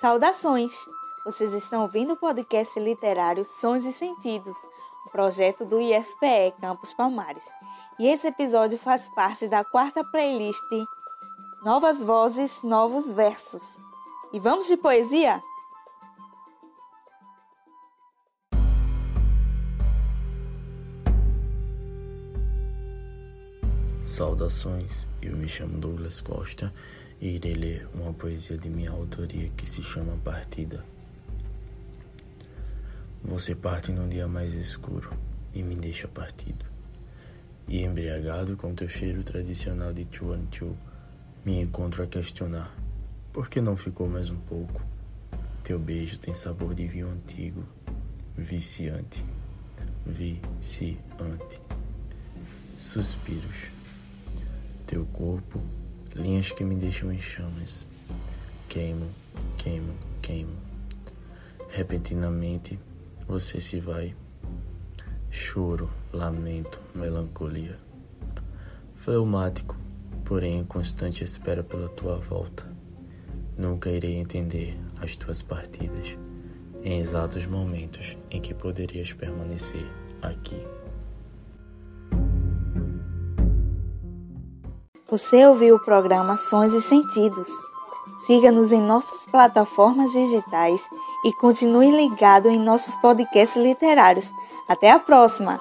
Saudações! Vocês estão ouvindo o podcast literário Sons e Sentidos, um projeto do IFPE Campus Palmares. E esse episódio faz parte da quarta playlist Novas Vozes, Novos Versos. E vamos de poesia? Saudações, eu me chamo Douglas Costa irei ler uma poesia de minha autoria que se chama Partida. Você parte num dia mais escuro e me deixa partido. E embriagado com teu cheiro tradicional de chuan chu, me encontro a questionar: por que não ficou mais um pouco? Teu beijo tem sabor de vinho antigo, viciante, viciante. Suspiros teu corpo, linhas que me deixam em chamas. Queimo, queimo, queimo. Repentinamente você se vai. Choro, lamento, melancolia. Fleumático, porém em constante espera pela tua volta. Nunca irei entender as tuas partidas em exatos momentos em que poderias permanecer aqui. Você ouviu o programa Sons e Sentidos. Siga-nos em nossas plataformas digitais e continue ligado em nossos podcasts literários. Até a próxima!